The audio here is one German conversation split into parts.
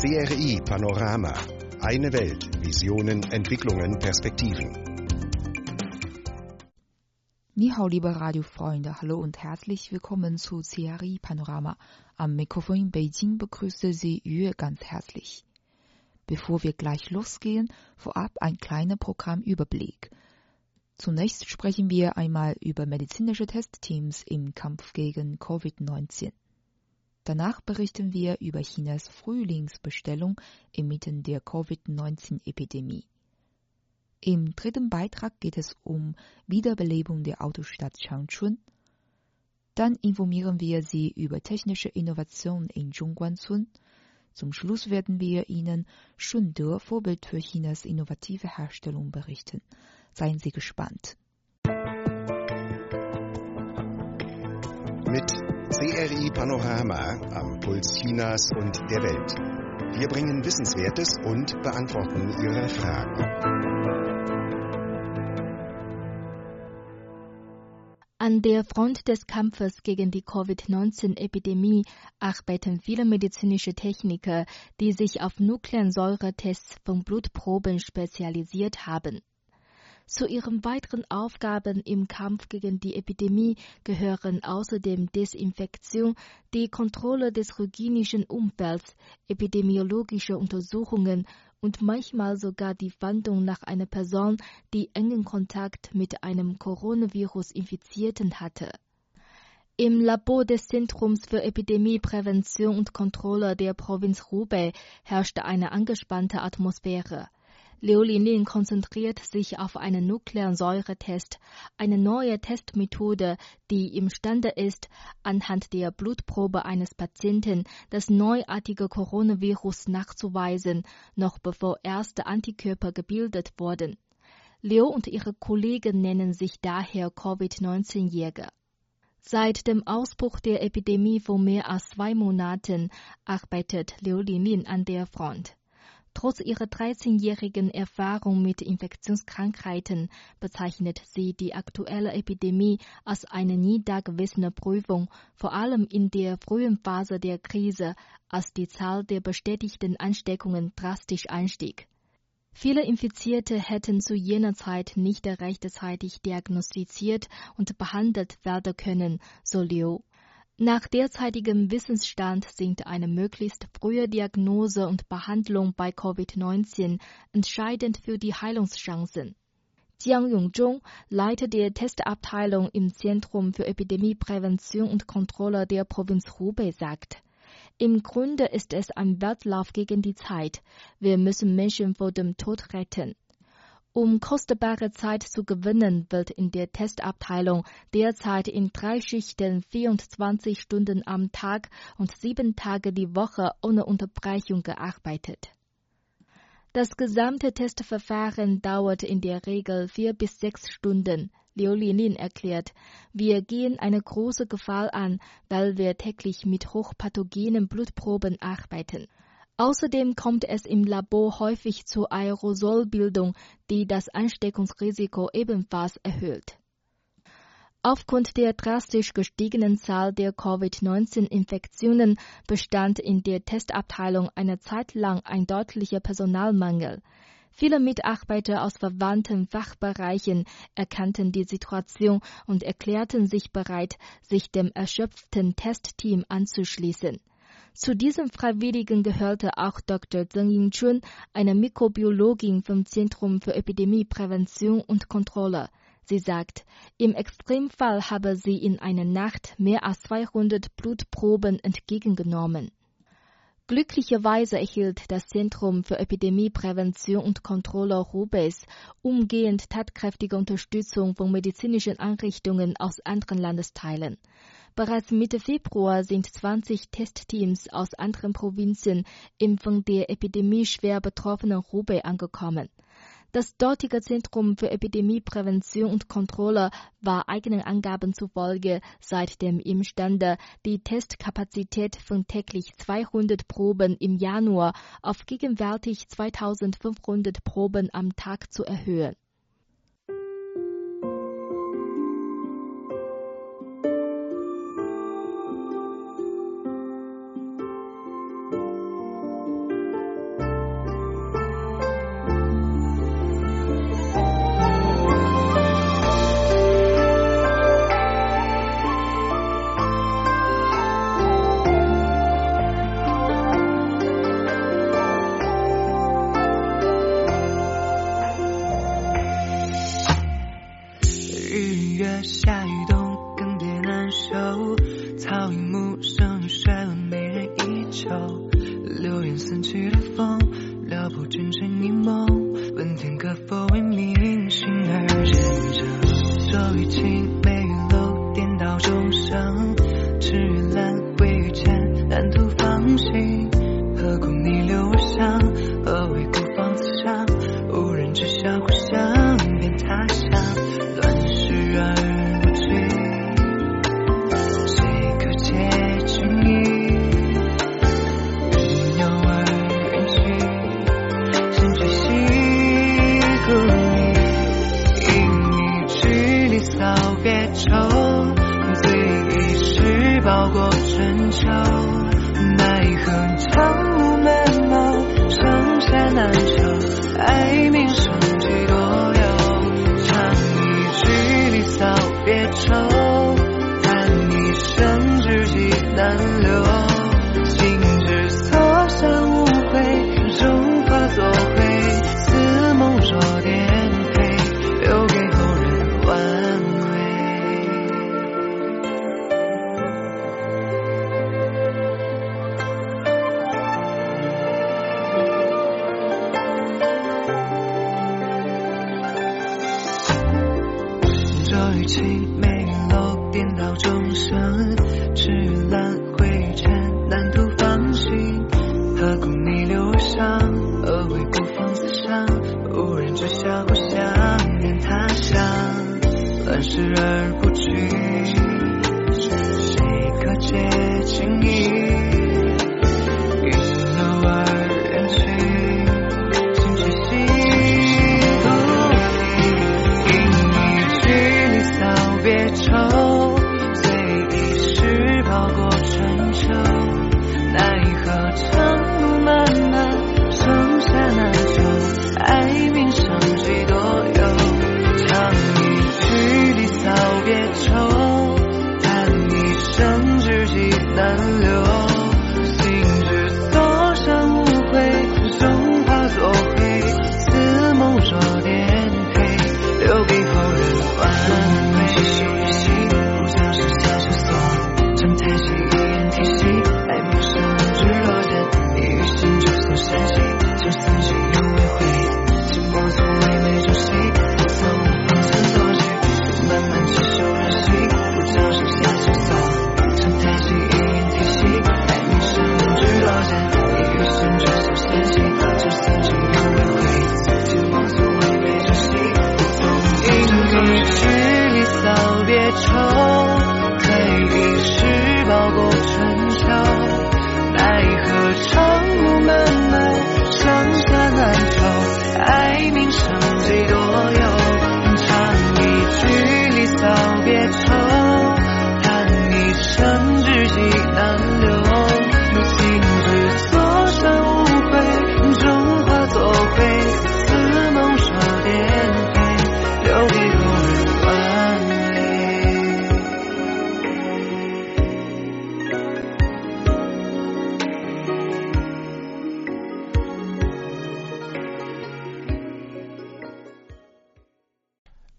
CRI Panorama. Eine Welt. Visionen, Entwicklungen, Perspektiven. Nihau, liebe Radiofreunde, hallo und herzlich willkommen zu CRI Panorama. Am Mikrofon in Beijing begrüßte Sie Yue ganz herzlich. Bevor wir gleich losgehen, vorab ein kleiner Programmüberblick. Zunächst sprechen wir einmal über medizinische Testteams im Kampf gegen Covid-19. Danach berichten wir über Chinas Frühlingsbestellung inmitten der Covid-19-Epidemie. Im dritten Beitrag geht es um Wiederbelebung der Autostadt Changchun. Dann informieren wir Sie über technische Innovation in Zhongguancun. Zum Schluss werden wir Ihnen Shunde, Vorbild für Chinas innovative Herstellung, berichten. Seien Sie gespannt. Mit CRI Panorama am Puls Chinas und der Welt. Wir bringen Wissenswertes und beantworten Ihre Fragen. An der Front des Kampfes gegen die Covid-19-Epidemie arbeiten viele medizinische Techniker, die sich auf Nukleinsäuretests von Blutproben spezialisiert haben. Zu ihren weiteren Aufgaben im Kampf gegen die Epidemie gehören außerdem Desinfektion, die Kontrolle des hygienischen Umfelds, epidemiologische Untersuchungen und manchmal sogar die Fahndung nach einer Person, die engen Kontakt mit einem Coronavirus-Infizierten hatte. Im Labor des Zentrums für Epidemieprävention und Kontrolle der Provinz Hubei herrschte eine angespannte Atmosphäre. Liu Linlin konzentriert sich auf einen Nuklearsäuretest, eine neue Testmethode, die imstande ist, anhand der Blutprobe eines Patienten das neuartige Coronavirus nachzuweisen, noch bevor erste Antikörper gebildet wurden. Liu und ihre Kollegen nennen sich daher Covid-19-Jäger. Seit dem Ausbruch der Epidemie vor mehr als zwei Monaten arbeitet Liu Linlin an der Front. Trotz ihrer 13-jährigen Erfahrung mit Infektionskrankheiten bezeichnet sie die aktuelle Epidemie als eine nie dagewesene Prüfung, vor allem in der frühen Phase der Krise, als die Zahl der bestätigten Ansteckungen drastisch anstieg. Viele Infizierte hätten zu jener Zeit nicht rechtzeitig diagnostiziert und behandelt werden können, so Liu. Nach derzeitigem Wissensstand sind eine möglichst frühe Diagnose und Behandlung bei Covid-19 entscheidend für die Heilungschancen. Jiang Yongzhong, Leiter der Testabteilung im Zentrum für Epidemieprävention und Kontrolle der Provinz Hubei, sagt, im Grunde ist es ein Wettlauf gegen die Zeit. Wir müssen Menschen vor dem Tod retten. Um kostbare Zeit zu gewinnen, wird in der Testabteilung derzeit in drei Schichten 24 Stunden am Tag und sieben Tage die Woche ohne Unterbrechung gearbeitet. Das gesamte Testverfahren dauert in der Regel vier bis sechs Stunden. Liu Linin erklärt, wir gehen eine große Gefahr an, weil wir täglich mit hochpathogenen Blutproben arbeiten. Außerdem kommt es im Labor häufig zur Aerosolbildung, die das Ansteckungsrisiko ebenfalls erhöht. Aufgrund der drastisch gestiegenen Zahl der Covid-19-Infektionen bestand in der Testabteilung eine Zeit lang ein deutlicher Personalmangel. Viele Mitarbeiter aus verwandten Fachbereichen erkannten die Situation und erklärten sich bereit, sich dem erschöpften Testteam anzuschließen. Zu diesen Freiwilligen gehörte auch Dr. Zheng Yingchun, eine Mikrobiologin vom Zentrum für Epidemieprävention und Kontrolle. Sie sagt, im Extremfall habe sie in einer Nacht mehr als 200 Blutproben entgegengenommen. Glücklicherweise erhielt das Zentrum für Epidemieprävention und Kontrolle Hubei's umgehend tatkräftige Unterstützung von medizinischen Einrichtungen aus anderen Landesteilen. Bereits Mitte Februar sind 20 Testteams aus anderen Provinzen im von der Epidemie schwer betroffenen Hubei angekommen. Das dortige Zentrum für Epidemieprävention und Kontrolle war eigenen Angaben zufolge seitdem imstande, die Testkapazität von täglich 200 Proben im Januar auf gegenwärtig 2500 Proben am Tag zu erhöhen. 不枕谁一梦？问天可否为？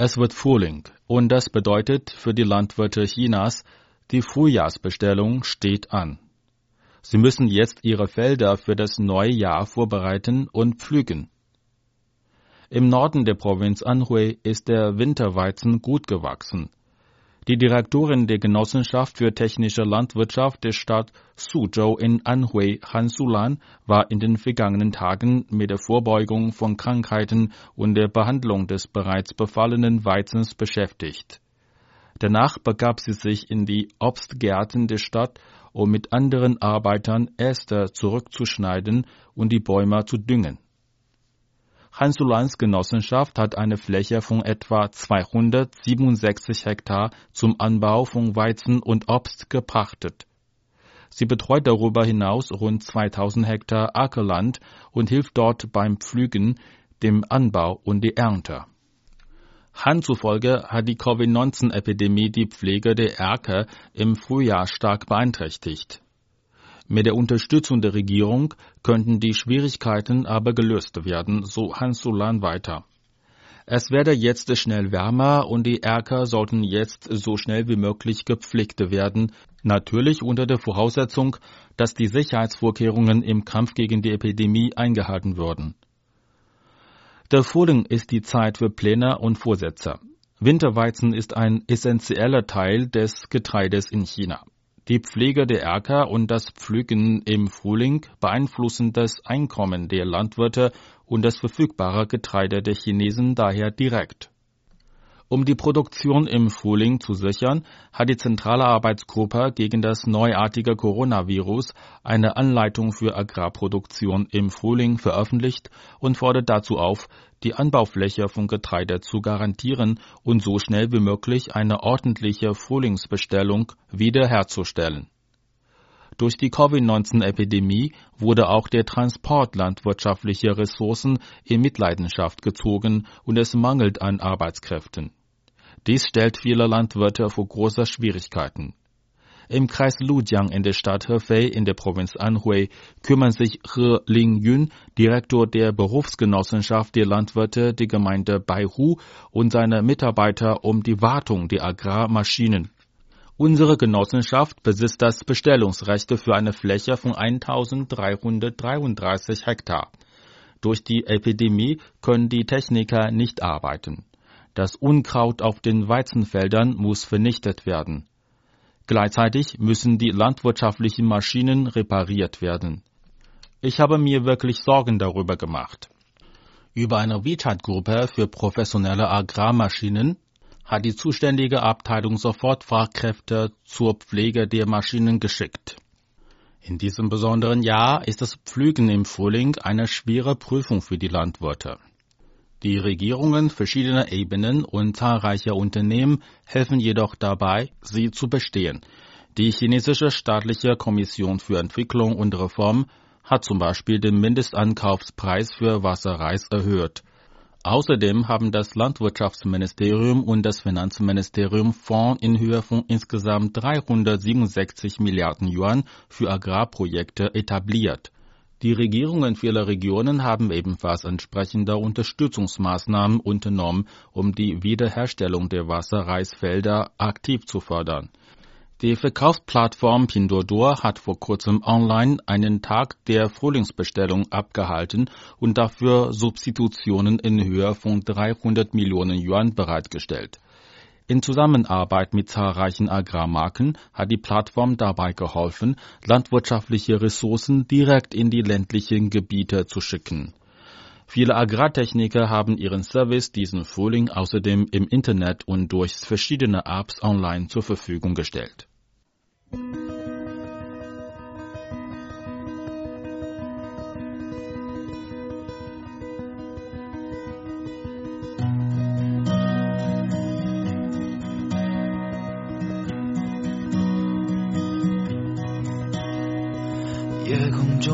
Es wird Frühling und das bedeutet für die Landwirte Chinas, die Frühjahrsbestellung steht an. Sie müssen jetzt ihre Felder für das neue Jahr vorbereiten und pflügen. Im Norden der Provinz Anhui ist der Winterweizen gut gewachsen. Die Direktorin der Genossenschaft für technische Landwirtschaft der Stadt Suzhou in Anhui, Han Sulan, war in den vergangenen Tagen mit der Vorbeugung von Krankheiten und der Behandlung des bereits befallenen Weizens beschäftigt. Danach begab sie sich in die Obstgärten der Stadt, um mit anderen Arbeitern Äste zurückzuschneiden und die Bäume zu düngen. Hans-Ulans Genossenschaft hat eine Fläche von etwa 267 Hektar zum Anbau von Weizen und Obst gepachtet. Sie betreut darüber hinaus rund 2000 Hektar Ackerland und hilft dort beim Pflügen, dem Anbau und die Ernte. Han zufolge hat die Covid-19-Epidemie die Pflege der Erker im Frühjahr stark beeinträchtigt. Mit der Unterstützung der Regierung könnten die Schwierigkeiten aber gelöst werden, so Hans Solan weiter. Es werde jetzt schnell wärmer und die Erker sollten jetzt so schnell wie möglich gepflegt werden, natürlich unter der Voraussetzung, dass die Sicherheitsvorkehrungen im Kampf gegen die Epidemie eingehalten würden. Der Frühling ist die Zeit für Pläne und Vorsätze. Winterweizen ist ein essentieller Teil des Getreides in China. Die Pflege der Äcker und das Pflügen im Frühling beeinflussen das Einkommen der Landwirte und das verfügbare Getreide der Chinesen daher direkt. Um die Produktion im Frühling zu sichern, hat die Zentrale Arbeitsgruppe gegen das neuartige Coronavirus eine Anleitung für Agrarproduktion im Frühling veröffentlicht und fordert dazu auf, die Anbaufläche von Getreide zu garantieren und so schnell wie möglich eine ordentliche Frühlingsbestellung wiederherzustellen. Durch die Covid-19-Epidemie wurde auch der Transport landwirtschaftlicher Ressourcen in Mitleidenschaft gezogen und es mangelt an Arbeitskräften. Dies stellt viele Landwirte vor große Schwierigkeiten. Im Kreis Lujiang in der Stadt Hefei in der Provinz Anhui kümmern sich He Lingyun, Direktor der Berufsgenossenschaft der Landwirte der Gemeinde Baihu und seine Mitarbeiter um die Wartung der Agrarmaschinen. Unsere Genossenschaft besitzt das Bestellungsrecht für eine Fläche von 1333 Hektar. Durch die Epidemie können die Techniker nicht arbeiten. Das Unkraut auf den Weizenfeldern muss vernichtet werden. Gleichzeitig müssen die landwirtschaftlichen Maschinen repariert werden. Ich habe mir wirklich Sorgen darüber gemacht. Über eine WeChat-Gruppe für professionelle Agrarmaschinen hat die zuständige Abteilung sofort Fachkräfte zur Pflege der Maschinen geschickt. In diesem besonderen Jahr ist das Pflügen im Frühling eine schwere Prüfung für die Landwirte. Die Regierungen verschiedener Ebenen und zahlreicher Unternehmen helfen jedoch dabei, sie zu bestehen. Die chinesische staatliche Kommission für Entwicklung und Reform hat zum Beispiel den Mindestankaufspreis für Wasserreis erhöht. Außerdem haben das Landwirtschaftsministerium und das Finanzministerium Fonds in Höhe von insgesamt 367 Milliarden Yuan für Agrarprojekte etabliert. Die Regierungen vieler Regionen haben ebenfalls entsprechende Unterstützungsmaßnahmen unternommen, um die Wiederherstellung der Wasserreisfelder aktiv zu fördern. Die Verkaufsplattform Pinduoduo hat vor kurzem online einen Tag der Frühlingsbestellung abgehalten und dafür Substitutionen in Höhe von 300 Millionen Yuan bereitgestellt. In Zusammenarbeit mit zahlreichen Agrarmarken hat die Plattform dabei geholfen, landwirtschaftliche Ressourcen direkt in die ländlichen Gebiete zu schicken. Viele Agrartechniker haben ihren Service diesen Frühling außerdem im Internet und durch verschiedene Apps online zur Verfügung gestellt.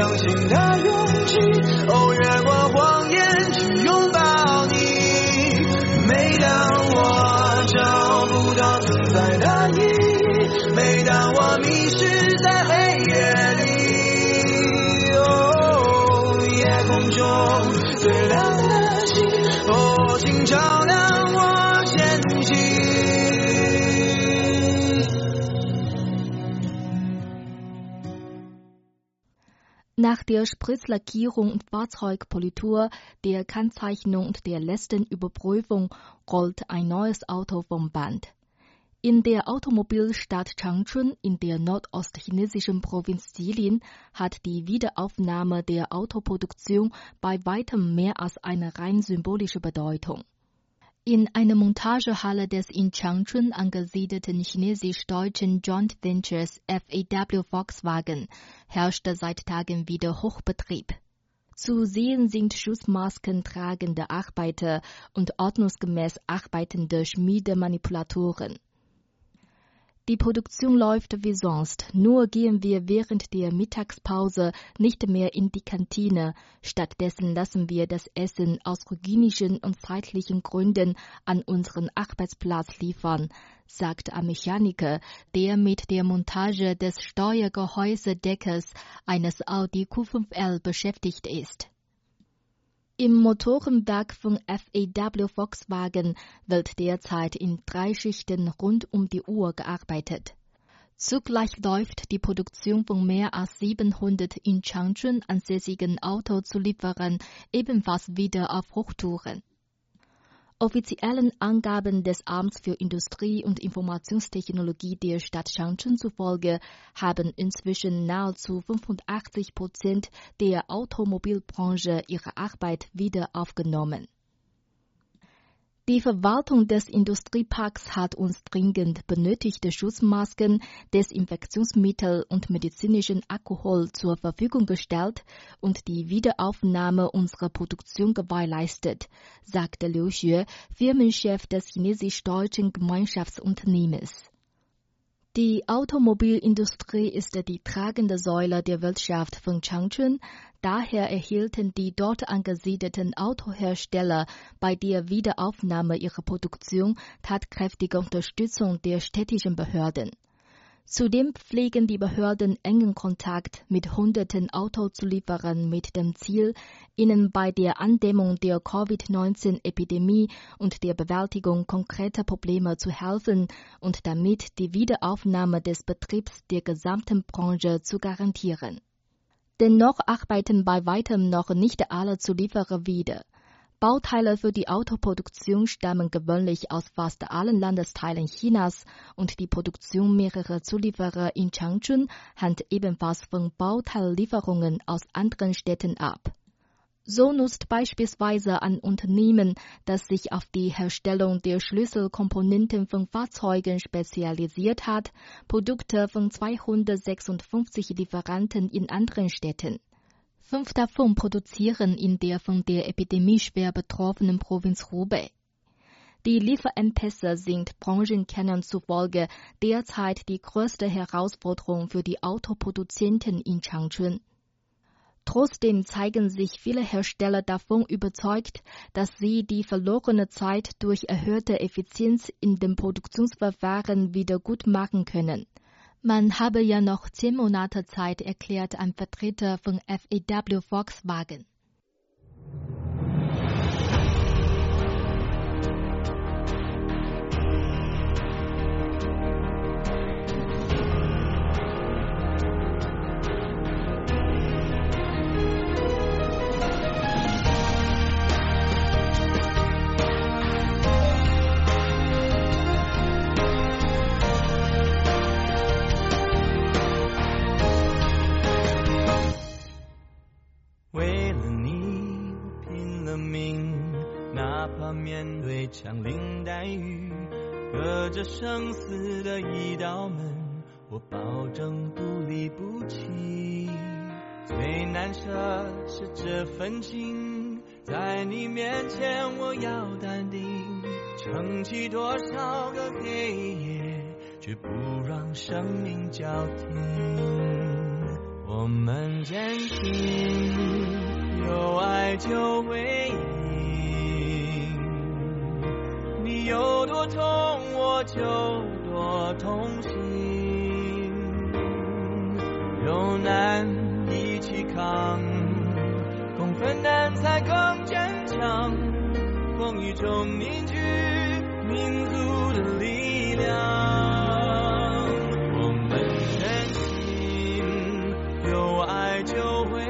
相信 Nach der Spritzlackierung und Fahrzeugpolitur, der Kennzeichnung und der letzten Überprüfung rollt ein neues Auto vom Band. In der Automobilstadt Changchun in der nordostchinesischen Provinz Jilin hat die Wiederaufnahme der Autoproduktion bei weitem mehr als eine rein symbolische Bedeutung. In einer Montagehalle des in Changchun angesiedelten chinesisch-deutschen Joint Ventures FAW Volkswagen herrschte seit Tagen wieder Hochbetrieb. Zu sehen sind Schutzmasken tragende Arbeiter und ordnungsgemäß arbeitende Schmiedemanipulatoren. Die Produktion läuft wie sonst, nur gehen wir während der Mittagspause nicht mehr in die Kantine. Stattdessen lassen wir das Essen aus hygienischen und zeitlichen Gründen an unseren Arbeitsplatz liefern, sagt ein Mechaniker, der mit der Montage des Steuergehäusedeckers eines Audi Q5L beschäftigt ist. Im Motorenwerk von FAW Volkswagen wird derzeit in drei Schichten rund um die Uhr gearbeitet. Zugleich läuft die Produktion von mehr als 700 in Changchun ansässigen Autozulieferern ebenfalls wieder auf Hochtouren. Offiziellen Angaben des Amts für Industrie und Informationstechnologie der Stadt Changchun zufolge haben inzwischen nahezu 85 Prozent der Automobilbranche ihre Arbeit wieder aufgenommen. Die Verwaltung des Industrieparks hat uns dringend benötigte Schutzmasken, Desinfektionsmittel und medizinischen Alkohol zur Verfügung gestellt und die Wiederaufnahme unserer Produktion gewährleistet, sagte Liu Xue, Firmenchef des chinesisch-deutschen Gemeinschaftsunternehmens. Die Automobilindustrie ist die tragende Säule der Wirtschaft von Changchun, daher erhielten die dort angesiedelten Autohersteller bei der Wiederaufnahme ihrer Produktion tatkräftige Unterstützung der städtischen Behörden. Zudem pflegen die Behörden engen Kontakt mit hunderten Autozulieferern mit dem Ziel, ihnen bei der Andämmung der Covid-19-Epidemie und der Bewältigung konkreter Probleme zu helfen und damit die Wiederaufnahme des Betriebs der gesamten Branche zu garantieren. Dennoch arbeiten bei weitem noch nicht alle Zulieferer wieder. Bauteile für die Autoproduktion stammen gewöhnlich aus fast allen Landesteilen Chinas und die Produktion mehrerer Zulieferer in Changchun hängt ebenfalls von Bauteillieferungen aus anderen Städten ab. So nutzt beispielsweise ein Unternehmen, das sich auf die Herstellung der Schlüsselkomponenten von Fahrzeugen spezialisiert hat, Produkte von 256 Lieferanten in anderen Städten. Fünf davon produzieren in der von der Epidemie schwer betroffenen Provinz Hubei. Die Lieferengpässe sind Branchenkennern zufolge derzeit die größte Herausforderung für die Autoproduzenten in Changchun. Trotzdem zeigen sich viele Hersteller davon überzeugt, dass sie die verlorene Zeit durch erhöhte Effizienz in den Produktionsverfahren wieder gut machen können. Man habe ja noch zehn Monate Zeit, erklärt ein Vertreter von FAW Volkswagen. 死的一道门，我保证不离不弃。最难舍是这份情，在你面前我要淡定，撑起多少个黑夜，却不让生命交停。我们坚信，有爱就会赢。你。有多痛，我就我同行。有难一起扛，共分担才更坚强。风雨中凝聚民族的力量。我们的心，有爱就会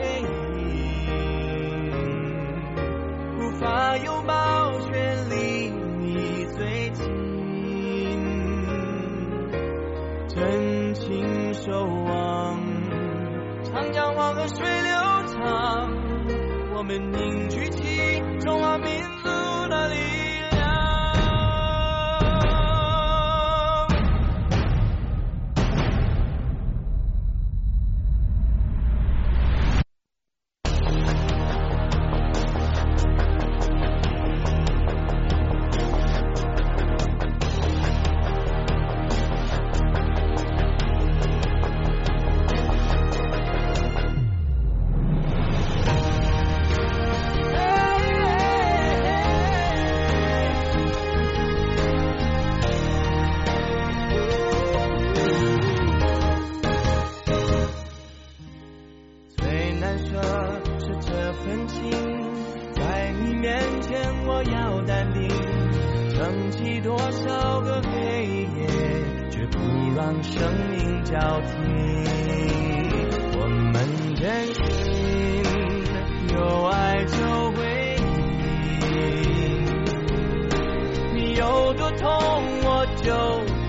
凝聚就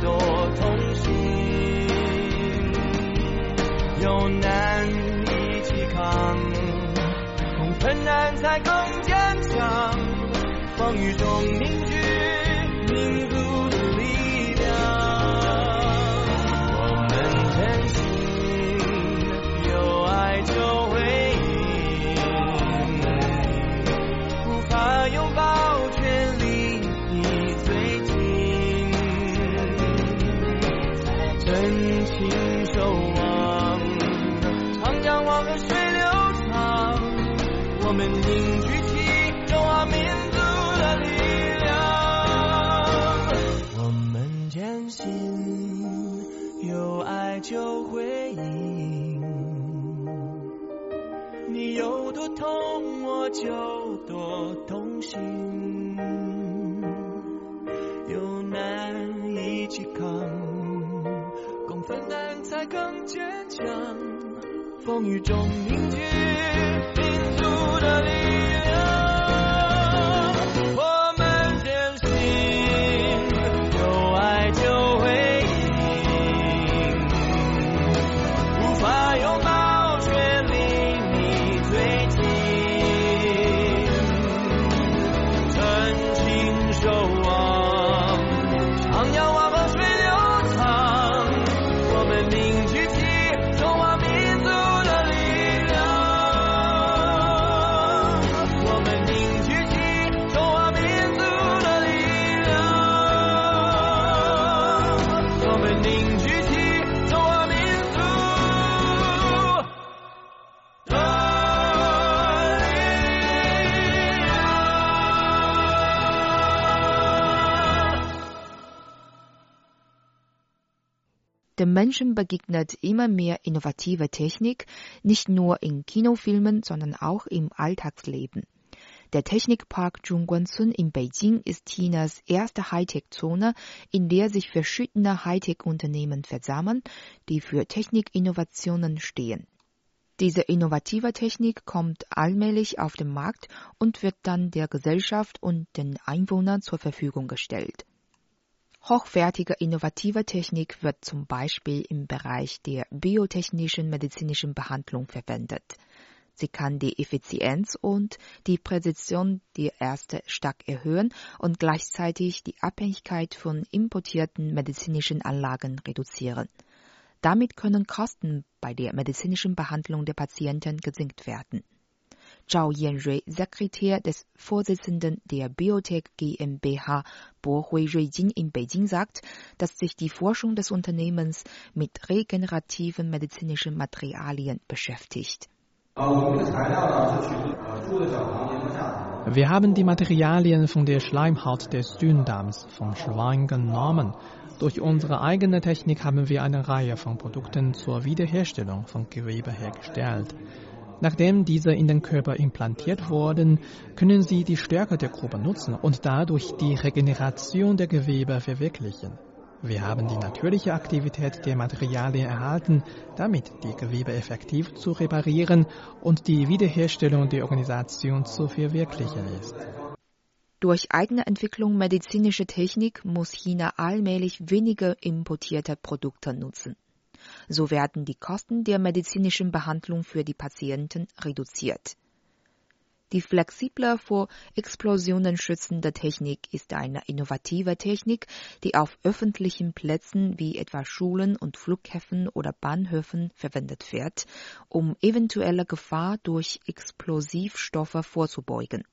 多痛心，有难一起扛，共分难才更坚强，风雨中凝聚民族。就多同心，有难一起扛，共分担才更坚强，风雨中凝聚民族的力量。Dem Menschen begegnet immer mehr innovative Technik, nicht nur in Kinofilmen, sondern auch im Alltagsleben. Der Technikpark Zhongguancun in Beijing ist Chinas erste Hightech-Zone, in der sich verschiedene Hightech-Unternehmen versammeln, die für Technikinnovationen stehen. Diese innovative Technik kommt allmählich auf den Markt und wird dann der Gesellschaft und den Einwohnern zur Verfügung gestellt. Hochwertige innovative Technik wird zum Beispiel im Bereich der biotechnischen medizinischen Behandlung verwendet. Sie kann die Effizienz und die Präzision der Ärzte stark erhöhen und gleichzeitig die Abhängigkeit von importierten medizinischen Anlagen reduzieren. Damit können Kosten bei der medizinischen Behandlung der Patienten gesenkt werden. Zhao Yanrui, Sekretär des Vorsitzenden der Biotech GmbH Bohui Ruijin in Beijing sagt, dass sich die Forschung des Unternehmens mit regenerativen medizinischen Materialien beschäftigt. Wir haben die Materialien von der Schleimhaut des Dünndarms vom Schwein genommen. Durch unsere eigene Technik haben wir eine Reihe von Produkten zur Wiederherstellung von Gewebe hergestellt. Nachdem diese in den Körper implantiert wurden, können sie die Stärke der Gruppe nutzen und dadurch die Regeneration der Gewebe verwirklichen. Wir haben die natürliche Aktivität der Materialien erhalten, damit die Gewebe effektiv zu reparieren und die Wiederherstellung der Organisation zu verwirklichen ist. Durch eigene Entwicklung medizinischer Technik muss China allmählich weniger importierte Produkte nutzen. So werden die Kosten der medizinischen Behandlung für die Patienten reduziert. Die flexible vor Explosionen schützende Technik ist eine innovative Technik, die auf öffentlichen Plätzen wie etwa Schulen und Flughäfen oder Bahnhöfen verwendet wird, um eventuelle Gefahr durch Explosivstoffe vorzubeugen.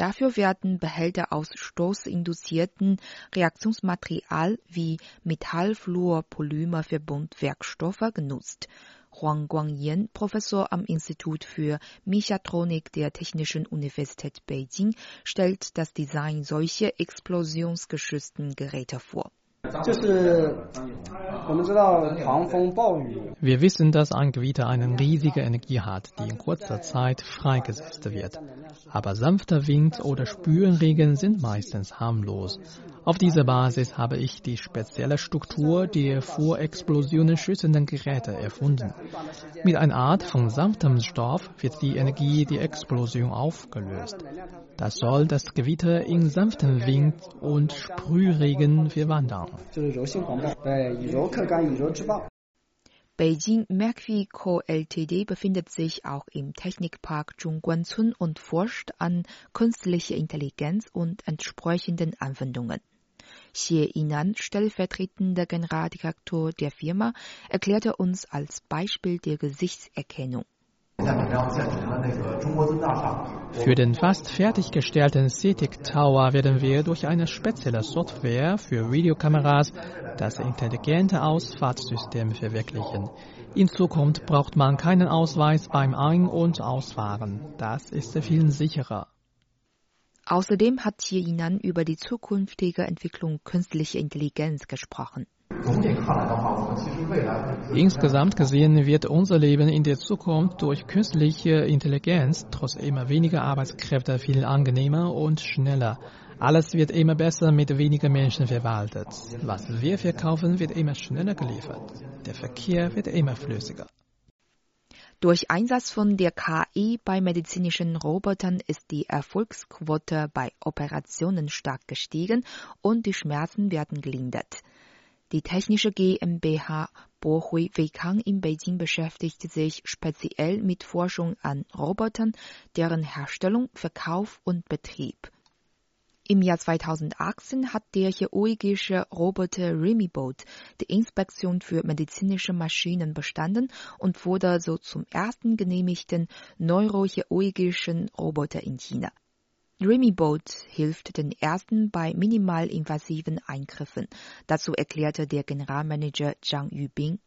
Dafür werden Behälter aus stoßinduzierten Reaktionsmaterial wie Metallfluorpolymerverbundwerkstoffe genutzt Huang Guangyan, Professor am Institut für Mechatronik der Technischen Universität Beijing, stellt das Design solcher explosionsgeschützten Geräte vor. Wir wissen, dass ein Gewitter eine riesige Energie hat, die in kurzer Zeit freigesetzt wird. Aber sanfter Wind oder Spürenregen sind meistens harmlos. Auf dieser Basis habe ich die spezielle Struktur der vor Explosionen schützenden Geräte erfunden. Mit einer Art von sanftem Stoff wird die Energie der Explosion aufgelöst. Das soll das Gewitter in sanften Wind und Sprühregen verwandeln. Beijing Mercury Co. Ltd. befindet sich auch im Technikpark Zhongguancun und forscht an künstlicher Intelligenz und entsprechenden Anwendungen. Xie Yinan, stellvertretender Generaldirektor der Firma, erklärte uns als Beispiel der Gesichtserkennung. Für den fast fertiggestellten CITIC Tower werden wir durch eine spezielle Software für Videokameras das intelligente Ausfahrtssystem verwirklichen. In Zukunft braucht man keinen Ausweis beim Ein- und Ausfahren. Das ist viel sicherer. Außerdem hat hier Yinan über die zukünftige Entwicklung künstlicher Intelligenz gesprochen. Insgesamt gesehen wird unser Leben in der Zukunft durch künstliche Intelligenz trotz immer weniger Arbeitskräfte viel angenehmer und schneller. Alles wird immer besser mit weniger Menschen verwaltet. Was wir verkaufen, wird immer schneller geliefert. Der Verkehr wird immer flüssiger. Durch Einsatz von der KI bei medizinischen Robotern ist die Erfolgsquote bei Operationen stark gestiegen und die Schmerzen werden gelindert. Die technische GmbH Bohui Weikang in Beijing beschäftigt sich speziell mit Forschung an Robotern, deren Herstellung, Verkauf und Betrieb. Im Jahr 2018 hat der chirurgische Roboter Remibot die Inspektion für medizinische Maschinen bestanden und wurde so zum ersten genehmigten neurochirurgischen Roboter in China. Remibot hilft den ersten bei minimalinvasiven Eingriffen. Dazu erklärte der Generalmanager Zhang Yubing.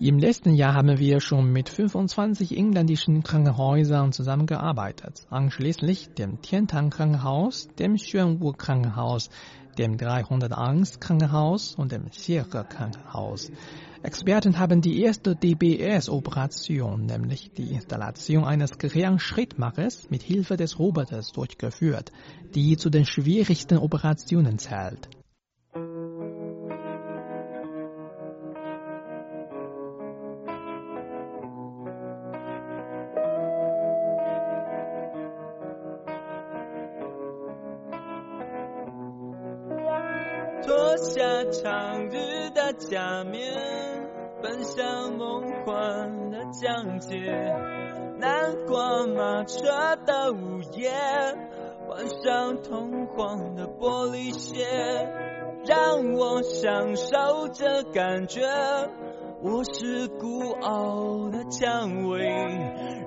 Im letzten Jahr haben wir schon mit 25 inländischen Krankenhäusern zusammengearbeitet, anschließend dem Tiantang Krankenhaus, dem Xuanwu Krankenhaus, dem 301 Krankenhaus und dem Xiehe Krankenhaus. Experten haben die erste DBS-Operation, nämlich die Installation eines Gehirnschrittmachers mit Hilfe des Roboters durchgeführt, die zu den schwierigsten Operationen zählt. 南瓜马车的午夜，换上通黄的玻璃鞋，让我享受这感觉。我是孤傲的蔷薇，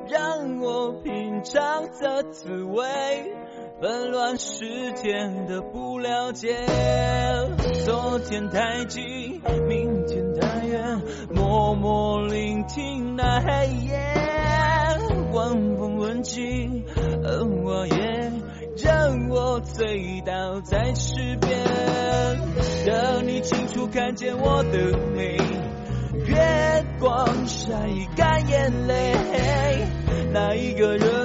让我品尝这滋味。纷乱世间的不了解，昨天太近，明天太默默聆听那黑夜，晚风吻尽，而我也让我醉倒在池边，等你清楚看见我的美，月光晒干眼泪，那一个人。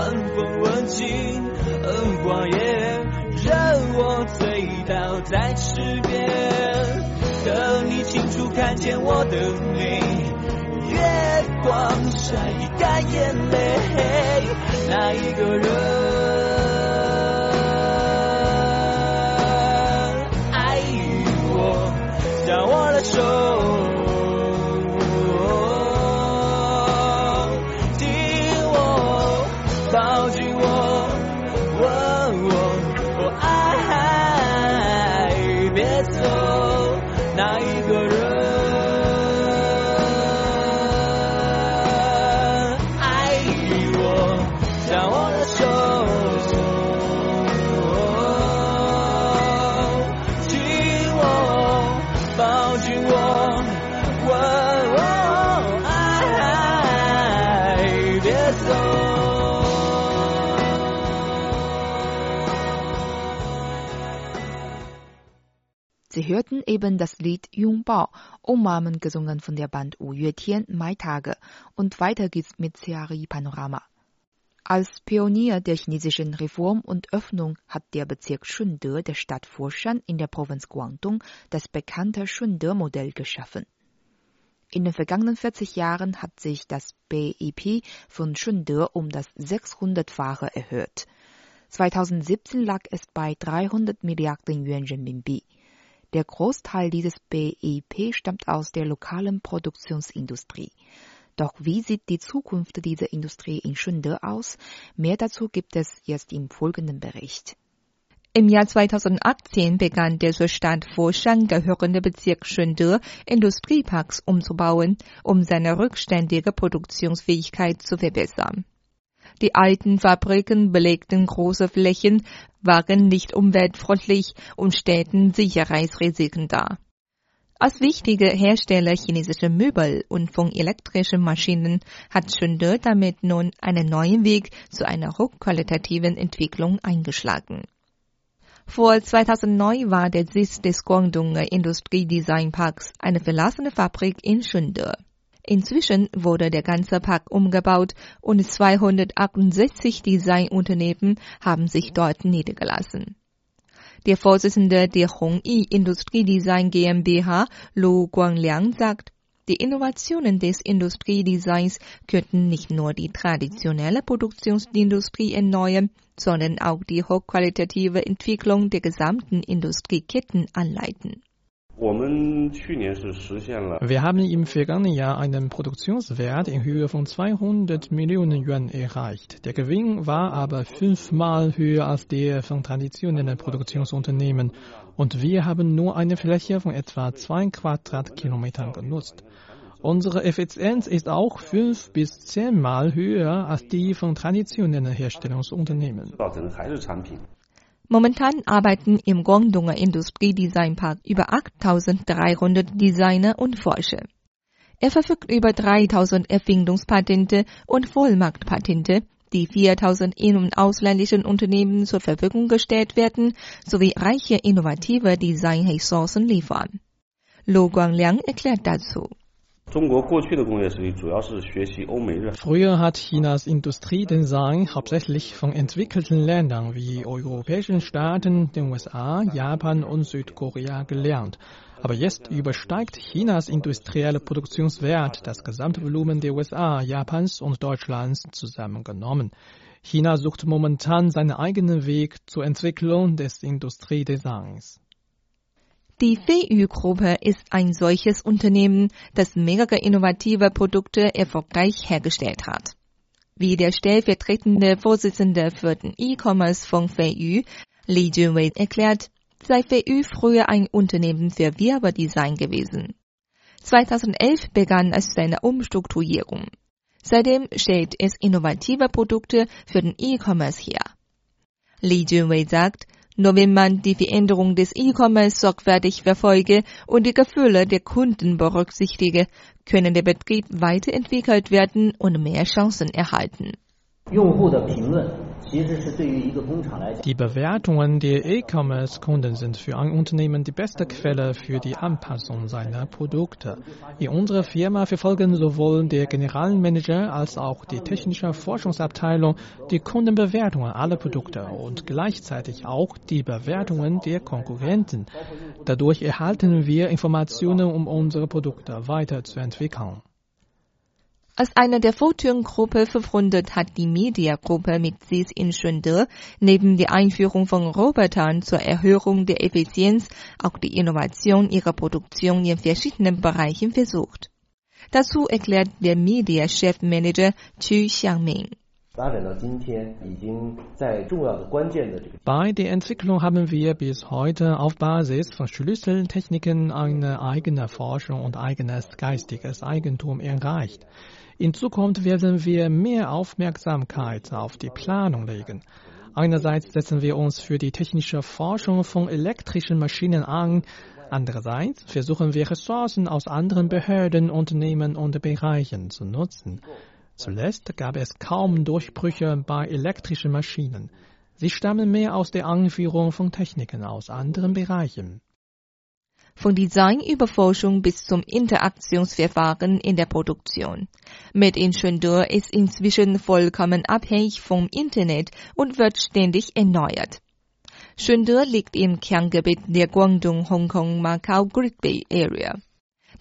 晚风吻尽恩光也任我醉倒在池边。等你清楚看见我的美，月光晒干眼泪，那一个人爱我？拉我的手 hörten eben das Lied Jungbao, Umarmen gesungen von der Band Wu Tian Mai Tage und weiter geht's mit CRI Panorama. Als Pionier der chinesischen Reform und Öffnung hat der Bezirk Shunde der Stadt Foshan in der Provinz Guangdong das bekannte Shunde-Modell geschaffen. In den vergangenen 40 Jahren hat sich das BIP von Shunde um das 600-fache erhöht. 2017 lag es bei 300 Milliarden Yuan Renminbi. Der Großteil dieses BIP stammt aus der lokalen Produktionsindustrie. Doch wie sieht die Zukunft dieser Industrie in Schunde aus? Mehr dazu gibt es jetzt im folgenden Bericht. Im Jahr 2018 begann der zur Stadt Foshan gehörende Bezirk Schunde Industrieparks umzubauen, um seine rückständige Produktionsfähigkeit zu verbessern. Die alten Fabriken belegten große Flächen, waren nicht umweltfreundlich und stellten Sicherheitsrisiken dar. Als wichtiger Hersteller chinesischer Möbel und von elektrischen Maschinen hat Schunde damit nun einen neuen Weg zu einer hochqualitativen Entwicklung eingeschlagen. Vor 2009 war der Sitz des Guangdonger Industriedesignparks eine verlassene Fabrik in Shunde. Inzwischen wurde der ganze Park umgebaut und 268 Designunternehmen haben sich dort niedergelassen. Der Vorsitzende der Hongyi Industriedesign GmbH, Lu Guangliang, sagt, die Innovationen des Industriedesigns könnten nicht nur die traditionelle Produktionsindustrie erneuern, sondern auch die hochqualitative Entwicklung der gesamten Industrieketten anleiten. Wir haben im vergangenen Jahr einen Produktionswert in Höhe von 200 Millionen Yuan erreicht. Der Gewinn war aber fünfmal höher als der von traditionellen Produktionsunternehmen und wir haben nur eine Fläche von etwa zwei Quadratkilometern genutzt. Unsere Effizienz ist auch fünf bis zehnmal höher als die von traditionellen Herstellungsunternehmen. Momentan arbeiten im Guangdonger Industriedesignpark über 8300 Designer und Forscher. Er verfügt über 3000 Erfindungspatente und Vollmarktpatente, die 4000 in- und ausländischen Unternehmen zur Verfügung gestellt werden, sowie reiche innovative Designressourcen liefern. Lo Guangliang erklärt dazu. Früher hat Chinas Industriedesign hauptsächlich von entwickelten Ländern wie europäischen Staaten, den USA, Japan und Südkorea gelernt. Aber jetzt übersteigt Chinas industrielle Produktionswert das Gesamtvolumen der USA, Japans und Deutschlands zusammengenommen. China sucht momentan seinen eigenen Weg zur Entwicklung des Industriedesigns. Die VU-Gruppe ist ein solches Unternehmen, das mehrere innovative Produkte erfolgreich hergestellt hat. Wie der stellvertretende Vorsitzende für den E-Commerce von VU, Li Junwei, erklärt, sei VU früher ein Unternehmen für Werbedesign gewesen. 2011 begann es seine Umstrukturierung. Seitdem stellt es innovative Produkte für den E-Commerce her. Li Junwei sagt, nur wenn man die Veränderung des E-Commerce sorgfältig verfolge und die Gefühle der Kunden berücksichtige, können der Betrieb weiterentwickelt werden und mehr Chancen erhalten. Die Bewertungen der E-Commerce-Kunden sind für ein Unternehmen die beste Quelle für die Anpassung seiner Produkte. In unserer Firma verfolgen sowohl der Generalmanager als auch die technische Forschungsabteilung die Kundenbewertungen aller Produkte und gleichzeitig auch die Bewertungen der Konkurrenten. Dadurch erhalten wir Informationen, um unsere Produkte weiterzuentwickeln. Als eine der Fortune-Gruppe 500 hat die Media-Gruppe mit Sitz in Shunde neben der Einführung von Robotern zur Erhöhung der Effizienz auch die Innovation ihrer Produktion in verschiedenen Bereichen versucht. Dazu erklärt der Media-Chefmanager Chu Xiangming. Bei der Entwicklung haben wir bis heute auf Basis von Schlüsseltechniken eine eigene Forschung und eigenes geistiges Eigentum erreicht. In Zukunft werden wir mehr Aufmerksamkeit auf die Planung legen. Einerseits setzen wir uns für die technische Forschung von elektrischen Maschinen an, andererseits versuchen wir Ressourcen aus anderen Behörden, Unternehmen und Bereichen zu nutzen. Zuletzt gab es kaum Durchbrüche bei elektrischen Maschinen. Sie stammen mehr aus der Anführung von Techniken aus anderen Bereichen. Von Design über Forschung bis zum Interaktionsverfahren in der Produktion. Made in Shenzhen ist inzwischen vollkommen abhängig vom Internet und wird ständig erneuert. Shenzhen liegt im Kerngebiet der Guangdong-Hongkong-Macau Grid Bay Area.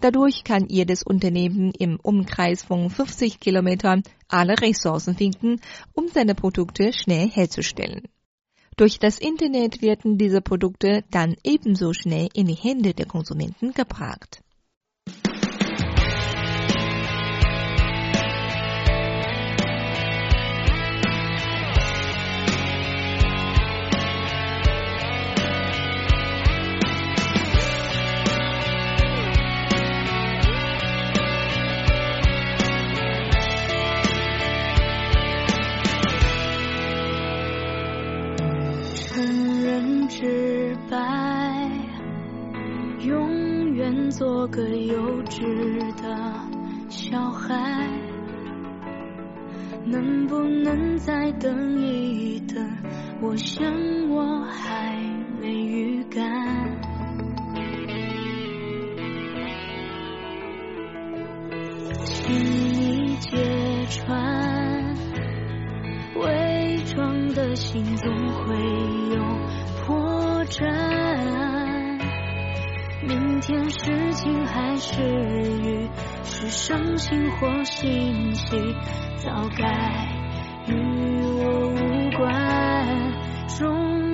Dadurch kann jedes Unternehmen im Umkreis von 50 Kilometern alle Ressourcen finden, um seine Produkte schnell herzustellen. Durch das Internet werden diese Produkte dann ebenso schnell in die Hände der Konsumenten gebracht. 承认直白，永远做个幼稚的小孩。能不能再等一等？我想我还没预感。的心总会有破绽。明天是晴还是雨是伤心或欣喜早该与我无关。终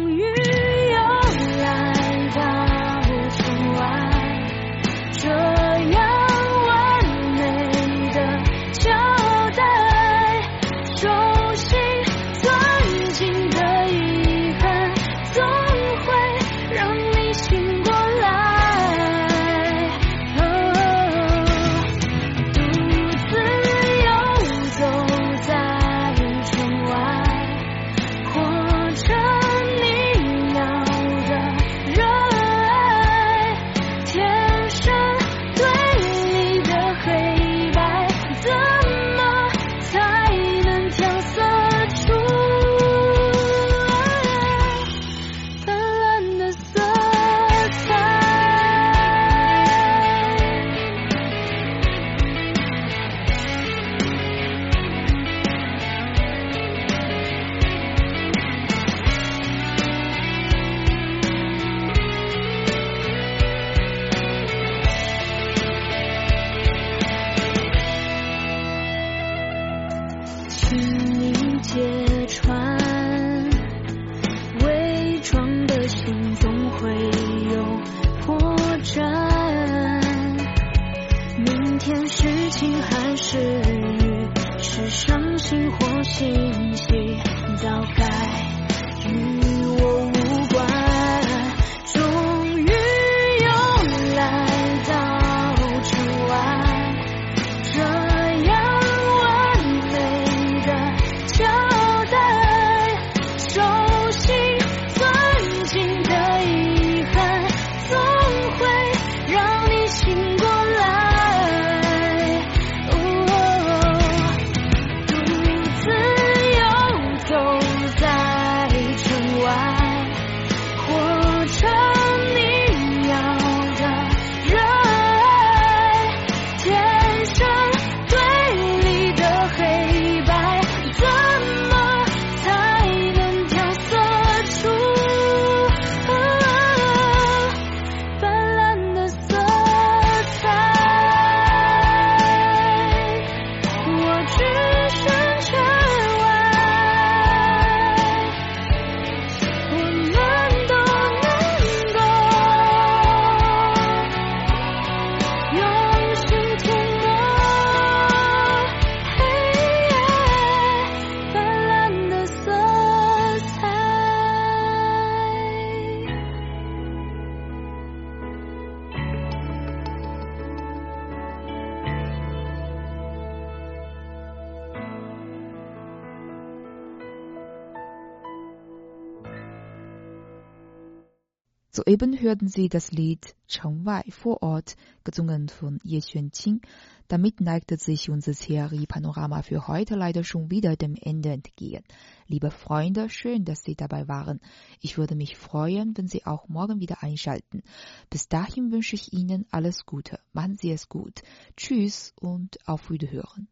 Eben hörten Sie das Lied Cheng Wai vor Ort, gesungen von Ye Xuanqing. Damit neigte sich unser Serie-Panorama für heute leider schon wieder dem Ende entgegen. Liebe Freunde, schön, dass Sie dabei waren. Ich würde mich freuen, wenn Sie auch morgen wieder einschalten. Bis dahin wünsche ich Ihnen alles Gute. Machen Sie es gut. Tschüss und auf Wiederhören.